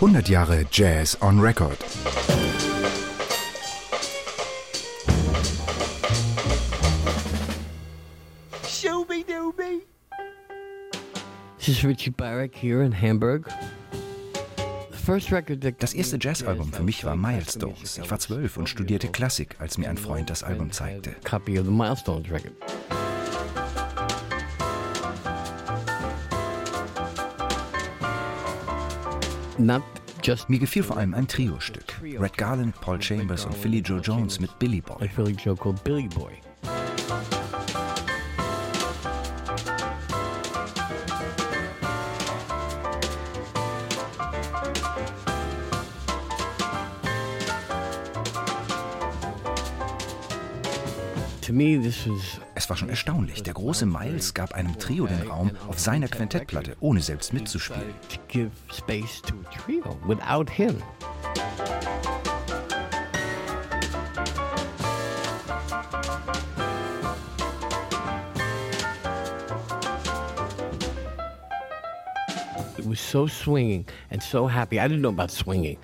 100 Jahre Jazz on Record. Shooby-dooby. This is Richie Barrick here in Hamburg. Das erste Jazzalbum für mich war Milestones. Ich war zwölf und studierte Klassik, als mir ein Freund das Album zeigte. Copy of the Milestones record. Mir gefiel vor allem ein Trio-Stück. Red Garland, Paul Chambers und Philly Joe Jones mit Billy Boy. Philly Joe called Billy Boy. Es war schon erstaunlich. Der große Miles gab einem Trio den Raum auf seiner Quintettplatte, ohne selbst mitzuspielen.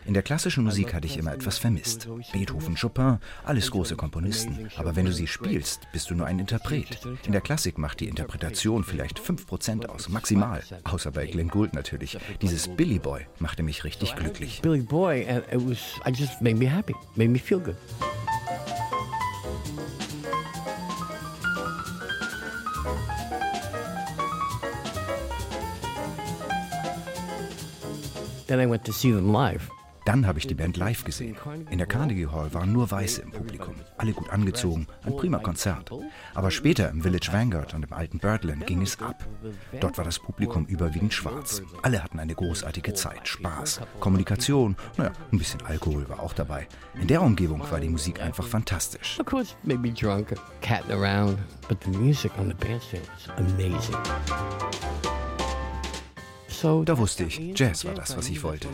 In der klassischen Musik hatte ich immer etwas vermisst. Beethoven, Chopin, alles große Komponisten. Aber wenn du sie spielst, bist du nur ein Interpret. In der Klassik macht die Interpretation vielleicht 5% aus, maximal. Außer bei Glenn Gould natürlich. Dieses Billy Boy machte mich richtig glücklich. Billy Boy, and it was, I just made me happy, made me feel good. Dann habe ich die Band live gesehen. In der Carnegie Hall waren nur Weiße im Publikum, alle gut angezogen, ein prima Konzert. Aber später im Village Vanguard und im alten Birdland ging es ab. Dort war das Publikum überwiegend schwarz. Alle hatten eine großartige Zeit, Spaß, Kommunikation, naja, ein bisschen Alkohol war auch dabei. In der Umgebung war die Musik einfach fantastisch. Of course, maybe drunk, catting around, but the music on the bandstand was amazing. Da wusste ich, Jazz war das, was ich wollte.